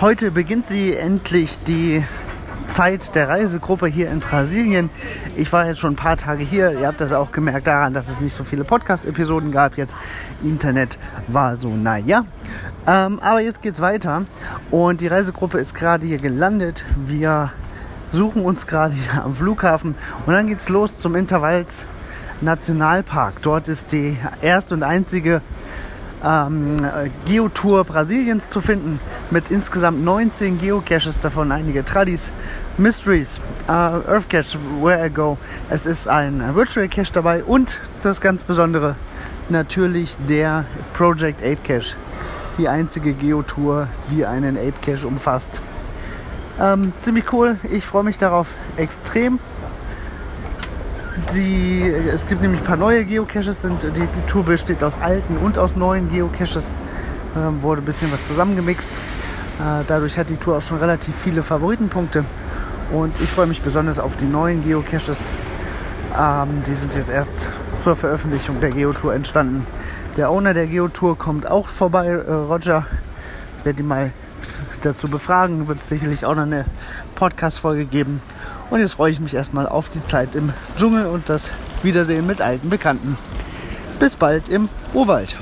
Heute beginnt sie endlich die Zeit der Reisegruppe hier in Brasilien. Ich war jetzt schon ein paar Tage hier. Ihr habt das auch gemerkt daran, dass es nicht so viele Podcast-Episoden gab. Jetzt Internet war so, naja. Ähm, aber jetzt geht's weiter. Und die Reisegruppe ist gerade hier gelandet. Wir suchen uns gerade hier am Flughafen. Und dann geht's los zum Intervalls Nationalpark. Dort ist die erste und einzige ähm, Geotour Brasiliens zu finden mit insgesamt 19 Geocaches, davon einige Tradis, Mysteries, äh, Earth Where I Go. Es ist ein Virtual Cache dabei und das ganz Besondere natürlich der Project Ape Cache. Die einzige Geotour, die einen Ape Cache umfasst. Ähm, ziemlich cool, ich freue mich darauf extrem. Die, es gibt nämlich ein paar neue Geocaches. Sind, die Tour besteht aus alten und aus neuen Geocaches. Ähm, wurde ein bisschen was zusammengemixt. Äh, dadurch hat die Tour auch schon relativ viele Favoritenpunkte. Und ich freue mich besonders auf die neuen Geocaches. Ähm, die sind jetzt erst zur Veröffentlichung der Geotour entstanden. Der Owner der Geotour kommt auch vorbei, äh, Roger. Werde ihn mal dazu befragen. Wird sicherlich auch noch eine Podcast-Folge geben. Und jetzt freue ich mich erstmal auf die Zeit im Dschungel und das Wiedersehen mit alten Bekannten. Bis bald im Urwald.